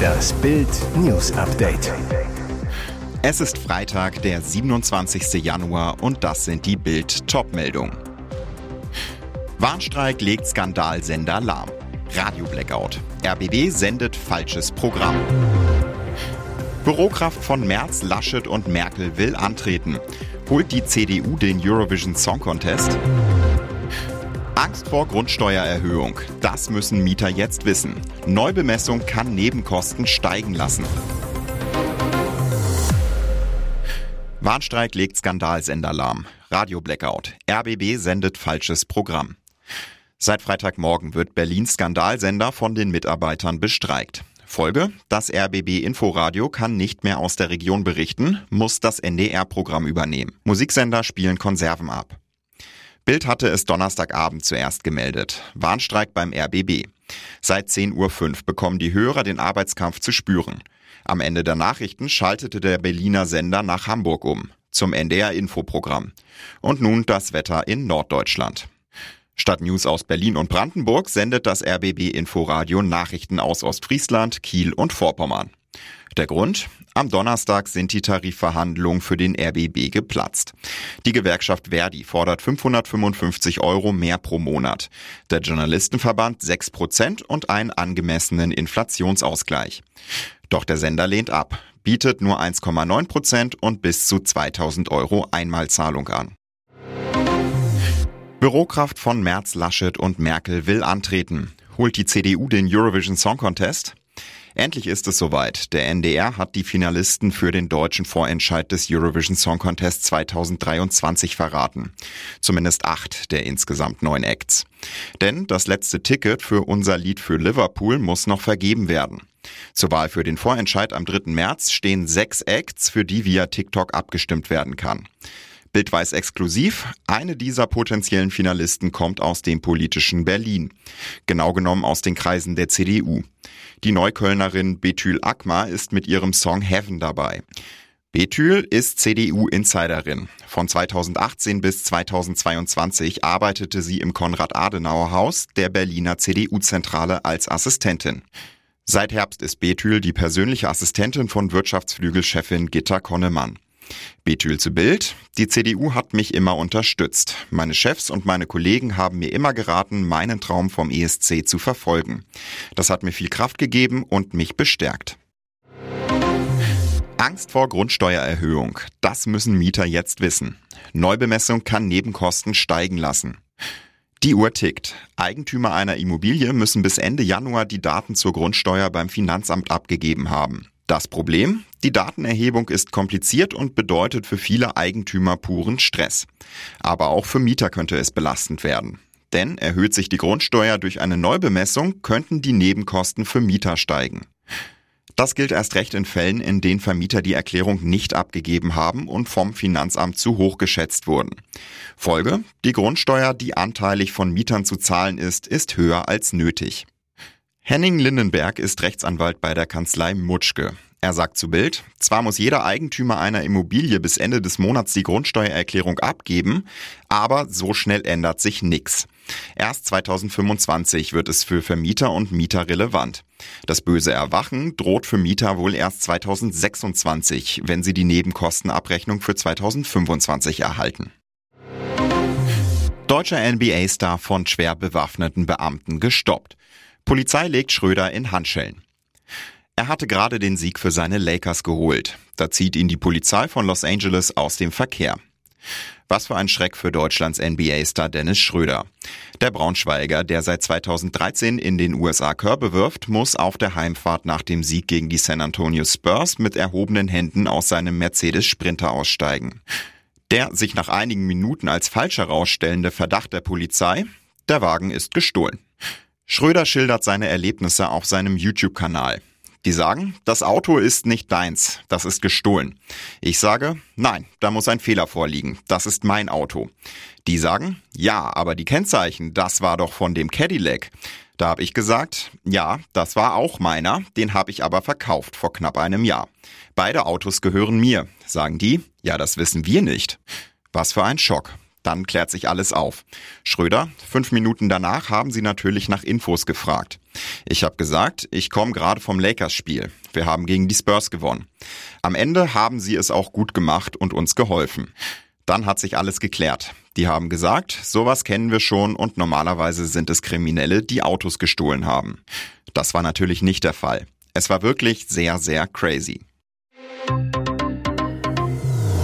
Das Bild News Update. Es ist Freitag, der 27. Januar und das sind die Bild Topmeldungen. Warnstreik legt Skandalsender lahm. Radio Blackout. RBB sendet falsches Programm. Bürokraft von Merz, Laschet und Merkel will antreten. Holt die CDU den Eurovision Song Contest? Angst vor Grundsteuererhöhung. Das müssen Mieter jetzt wissen. Neubemessung kann Nebenkosten steigen lassen. Warnstreik legt Skandalsender lahm. Radio Blackout. RBB sendet falsches Programm. Seit Freitagmorgen wird Berlins Skandalsender von den Mitarbeitern bestreikt. Folge, das RBB Inforadio kann nicht mehr aus der Region berichten, muss das NDR-Programm übernehmen. Musiksender spielen Konserven ab. Bild hatte es Donnerstagabend zuerst gemeldet. Warnstreik beim RBB. Seit 10.05 Uhr bekommen die Hörer den Arbeitskampf zu spüren. Am Ende der Nachrichten schaltete der Berliner Sender nach Hamburg um, zum NDR-Infoprogramm. Und nun das Wetter in Norddeutschland. Statt News aus Berlin und Brandenburg sendet das RBB Inforadio Nachrichten aus Ostfriesland, Kiel und Vorpommern. Der Grund? Am Donnerstag sind die Tarifverhandlungen für den RBB geplatzt. Die Gewerkschaft Verdi fordert 555 Euro mehr pro Monat. Der Journalistenverband 6 Prozent und einen angemessenen Inflationsausgleich. Doch der Sender lehnt ab, bietet nur 1,9 Prozent und bis zu 2000 Euro Einmalzahlung an. Bürokraft von Merz, Laschet und Merkel will antreten. Holt die CDU den Eurovision Song Contest? Endlich ist es soweit. Der NDR hat die Finalisten für den deutschen Vorentscheid des Eurovision Song Contest 2023 verraten. Zumindest acht der insgesamt neun Acts. Denn das letzte Ticket für unser Lied für Liverpool muss noch vergeben werden. Zur Wahl für den Vorentscheid am 3. März stehen sechs Acts, für die via TikTok abgestimmt werden kann. Bild weiß exklusiv, eine dieser potenziellen Finalisten kommt aus dem politischen Berlin. Genau genommen aus den Kreisen der CDU. Die Neuköllnerin Betül Akma ist mit ihrem Song Heaven dabei. Betül ist CDU-Insiderin. Von 2018 bis 2022 arbeitete sie im Konrad-Adenauer-Haus der Berliner CDU-Zentrale als Assistentin. Seit Herbst ist Betül die persönliche Assistentin von Wirtschaftsflügelchefin Gitta Konnemann. Betül zu Bild. Die CDU hat mich immer unterstützt. Meine Chefs und meine Kollegen haben mir immer geraten, meinen Traum vom ESC zu verfolgen. Das hat mir viel Kraft gegeben und mich bestärkt. Angst vor Grundsteuererhöhung. Das müssen Mieter jetzt wissen. Neubemessung kann Nebenkosten steigen lassen. Die Uhr tickt. Eigentümer einer Immobilie müssen bis Ende Januar die Daten zur Grundsteuer beim Finanzamt abgegeben haben. Das Problem? Die Datenerhebung ist kompliziert und bedeutet für viele Eigentümer puren Stress. Aber auch für Mieter könnte es belastend werden. Denn erhöht sich die Grundsteuer durch eine Neubemessung, könnten die Nebenkosten für Mieter steigen. Das gilt erst recht in Fällen, in denen Vermieter die Erklärung nicht abgegeben haben und vom Finanzamt zu hoch geschätzt wurden. Folge? Die Grundsteuer, die anteilig von Mietern zu zahlen ist, ist höher als nötig. Henning Lindenberg ist Rechtsanwalt bei der Kanzlei Mutschke. Er sagt zu Bild, zwar muss jeder Eigentümer einer Immobilie bis Ende des Monats die Grundsteuererklärung abgeben, aber so schnell ändert sich nichts. Erst 2025 wird es für Vermieter und Mieter relevant. Das böse Erwachen droht für Mieter wohl erst 2026, wenn sie die Nebenkostenabrechnung für 2025 erhalten. Deutscher NBA-Star von schwer bewaffneten Beamten gestoppt. Polizei legt Schröder in Handschellen. Er hatte gerade den Sieg für seine Lakers geholt. Da zieht ihn die Polizei von Los Angeles aus dem Verkehr. Was für ein Schreck für Deutschlands NBA-Star Dennis Schröder. Der Braunschweiger, der seit 2013 in den USA Körbe wirft, muss auf der Heimfahrt nach dem Sieg gegen die San Antonio Spurs mit erhobenen Händen aus seinem Mercedes Sprinter aussteigen. Der sich nach einigen Minuten als falsch herausstellende Verdacht der Polizei, der Wagen ist gestohlen. Schröder schildert seine Erlebnisse auf seinem YouTube-Kanal. Die sagen, das Auto ist nicht deins, das ist gestohlen. Ich sage, nein, da muss ein Fehler vorliegen, das ist mein Auto. Die sagen, ja, aber die Kennzeichen, das war doch von dem Cadillac. Da habe ich gesagt, ja, das war auch meiner, den habe ich aber verkauft vor knapp einem Jahr. Beide Autos gehören mir, sagen die, ja, das wissen wir nicht. Was für ein Schock. Dann klärt sich alles auf. Schröder, fünf Minuten danach haben sie natürlich nach Infos gefragt. Ich habe gesagt, ich komme gerade vom Lakers-Spiel. Wir haben gegen die Spurs gewonnen. Am Ende haben sie es auch gut gemacht und uns geholfen. Dann hat sich alles geklärt. Die haben gesagt, sowas kennen wir schon und normalerweise sind es Kriminelle, die Autos gestohlen haben. Das war natürlich nicht der Fall. Es war wirklich sehr, sehr crazy.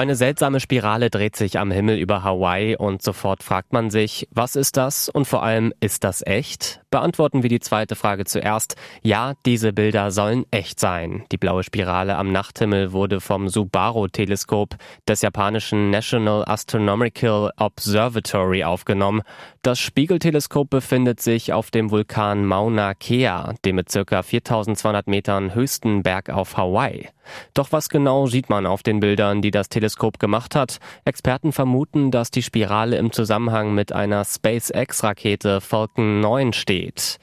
Eine seltsame Spirale dreht sich am Himmel über Hawaii und sofort fragt man sich, was ist das und vor allem, ist das echt? Beantworten wir die zweite Frage zuerst. Ja, diese Bilder sollen echt sein. Die blaue Spirale am Nachthimmel wurde vom Subaru-Teleskop des japanischen National Astronomical Observatory aufgenommen. Das Spiegelteleskop befindet sich auf dem Vulkan Mauna Kea, dem mit circa 4200 Metern höchsten Berg auf Hawaii. Doch was genau sieht man auf den Bildern, die das Teleskop gemacht hat? Experten vermuten, dass die Spirale im Zusammenhang mit einer SpaceX-Rakete Falcon 9 steht.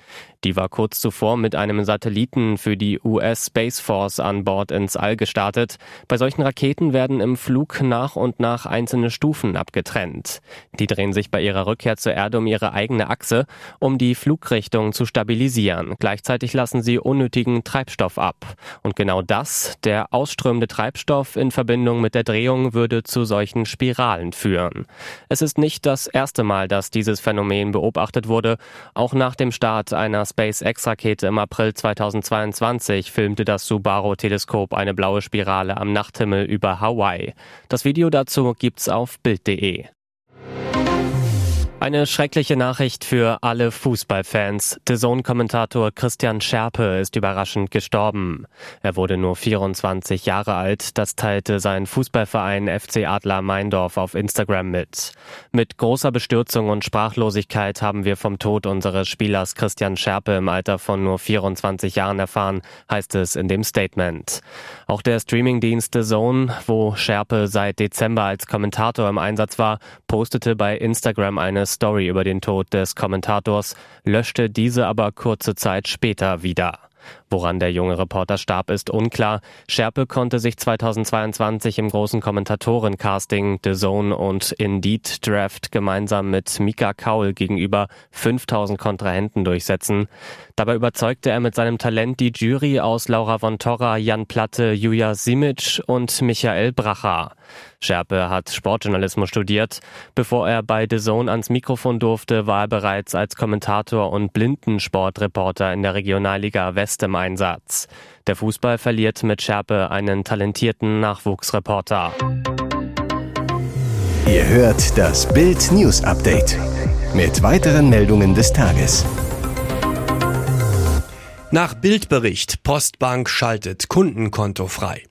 Die war kurz zuvor mit einem Satelliten für die US Space Force an Bord ins All gestartet. Bei solchen Raketen werden im Flug nach und nach einzelne Stufen abgetrennt. Die drehen sich bei ihrer Rückkehr zur Erde um ihre eigene Achse, um die Flugrichtung zu stabilisieren. Gleichzeitig lassen sie unnötigen Treibstoff ab. Und genau das, der ausströmende Treibstoff in Verbindung mit der Drehung, würde zu solchen Spiralen führen. Es ist nicht das erste Mal, dass dieses Phänomen beobachtet wurde. Auch nach dem Start einer SpaceX-Rakete im April 2022 filmte das Subaru-Teleskop eine blaue Spirale am Nachthimmel über Hawaii. Das Video dazu gibt's auf Bild.de. Eine schreckliche Nachricht für alle Fußballfans. The Zone-Kommentator Christian Scherpe ist überraschend gestorben. Er wurde nur 24 Jahre alt. Das teilte sein Fußballverein FC Adler Meindorf auf Instagram mit. Mit großer Bestürzung und Sprachlosigkeit haben wir vom Tod unseres Spielers Christian Scherpe im Alter von nur 24 Jahren erfahren, heißt es in dem Statement. Auch der Streamingdienst The Zone, wo Scherpe seit Dezember als Kommentator im Einsatz war, postete bei Instagram eine Story über den Tod des Kommentators, löschte diese aber kurze Zeit später wieder. Woran der junge Reporter starb, ist unklar. Scherpe konnte sich 2022 im großen Kommentatorencasting The Zone und Indeed Draft gemeinsam mit Mika Kaul gegenüber 5000 Kontrahenten durchsetzen. Dabei überzeugte er mit seinem Talent die Jury aus Laura von Torra, Jan Platte, Julia Simic und Michael Bracher. Scherpe hat Sportjournalismus studiert. Bevor er bei The Zone ans Mikrofon durfte, war er bereits als Kommentator und Blindensportreporter in der Regionalliga West im Einsatz. Der Fußball verliert mit Scherpe einen talentierten Nachwuchsreporter. Ihr hört das Bild News Update mit weiteren Meldungen des Tages. Nach Bildbericht Postbank schaltet Kundenkonto frei.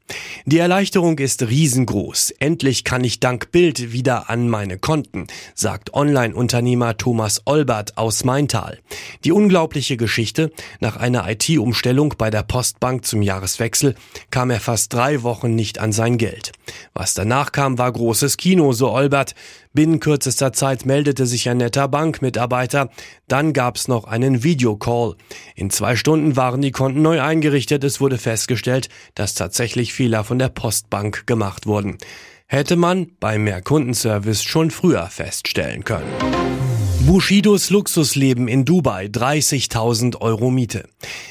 Die Erleichterung ist riesengroß. Endlich kann ich dank Bild wieder an meine Konten, sagt Online-Unternehmer Thomas Olbert aus Maintal. Die unglaubliche Geschichte, nach einer IT-Umstellung bei der Postbank zum Jahreswechsel kam er fast drei Wochen nicht an sein Geld. Was danach kam, war großes Kino, so Olbert. Binnen kürzester Zeit meldete sich ein netter Bankmitarbeiter. Dann gab's noch einen Videocall. In zwei Stunden waren die Konten neu eingerichtet. Es wurde festgestellt, dass tatsächlich Fehler von der Postbank gemacht wurden. Hätte man bei mehr Kundenservice schon früher feststellen können. Bushidos Luxusleben in Dubai, 30.000 Euro Miete.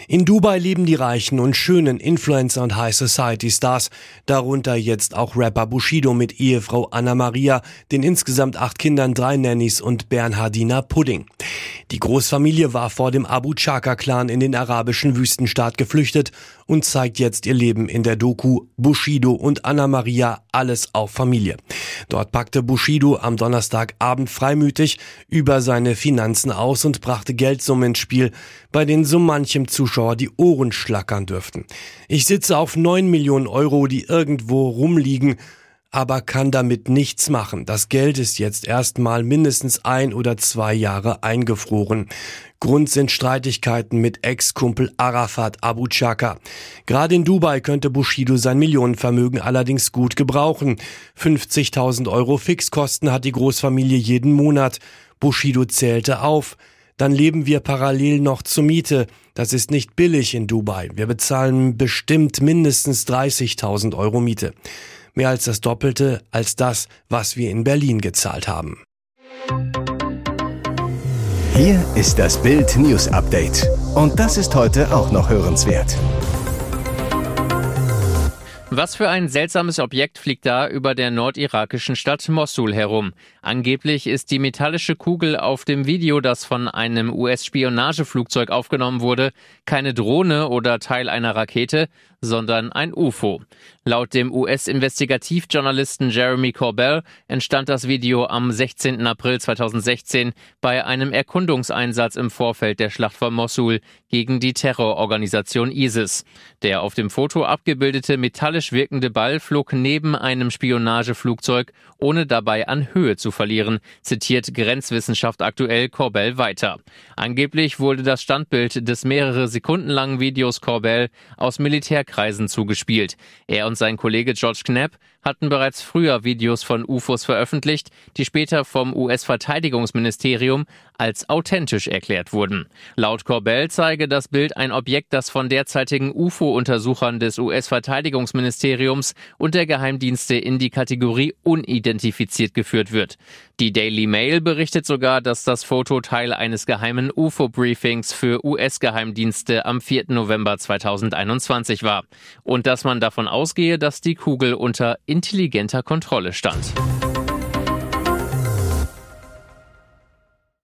In Dubai leben die reichen und schönen Influencer und High Society Stars, darunter jetzt auch Rapper Bushido mit Ehefrau Anna Maria, den insgesamt acht Kindern, drei Nannies und Bernhardiner Pudding. Die Großfamilie war vor dem Abu Chaka-Clan in den arabischen Wüstenstaat geflüchtet und zeigt jetzt ihr Leben in der Doku Bushido und Anna Maria alles auf Familie. Dort packte Bushido am Donnerstagabend freimütig über seine Finanzen aus und brachte Geldsummen ins Spiel, bei denen so manchem Zuschauer die Ohren schlackern dürften. Ich sitze auf neun Millionen Euro, die irgendwo rumliegen aber kann damit nichts machen. Das Geld ist jetzt erstmal mindestens ein oder zwei Jahre eingefroren. Grund sind Streitigkeiten mit Ex-Kumpel Arafat Abu Chaka. Gerade in Dubai könnte Bushido sein Millionenvermögen allerdings gut gebrauchen. 50.000 Euro Fixkosten hat die Großfamilie jeden Monat. Bushido zählte auf. dann leben wir parallel noch zur Miete. Das ist nicht billig in Dubai. Wir bezahlen bestimmt mindestens 30.000 Euro Miete. Mehr als das Doppelte als das, was wir in Berlin gezahlt haben. Hier ist das Bild News Update. Und das ist heute auch noch hörenswert. Was für ein seltsames Objekt fliegt da über der nordirakischen Stadt Mossul herum? Angeblich ist die metallische Kugel auf dem Video, das von einem US-Spionageflugzeug aufgenommen wurde, keine Drohne oder Teil einer Rakete, sondern ein UFO. Laut dem US-Investigativjournalisten Jeremy Corbell entstand das Video am 16. April 2016 bei einem Erkundungseinsatz im Vorfeld der Schlacht von Mossul gegen die Terrororganisation ISIS. Der auf dem Foto abgebildete metallisch wirkende Ball flog neben einem Spionageflugzeug, ohne dabei an Höhe zu verlieren, zitiert Grenzwissenschaft aktuell Corbell weiter. Angeblich wurde das Standbild des mehrere Sekunden langen Videos Corbell aus Militärkreisen zugespielt. Er und sein Kollege George Knapp hatten bereits früher Videos von UFOs veröffentlicht, die später vom US-Verteidigungsministerium als authentisch erklärt wurden. Laut Corbell zeige das Bild ein Objekt, das von derzeitigen UFO-Untersuchern des US-Verteidigungsministeriums und der Geheimdienste in die Kategorie unidentifiziert geführt wird. Die Daily Mail berichtet sogar, dass das Foto Teil eines geheimen UFO-Briefings für US-Geheimdienste am 4. November 2021 war und dass man davon ausgehe, dass die Kugel unter intelligenter Kontrolle stand.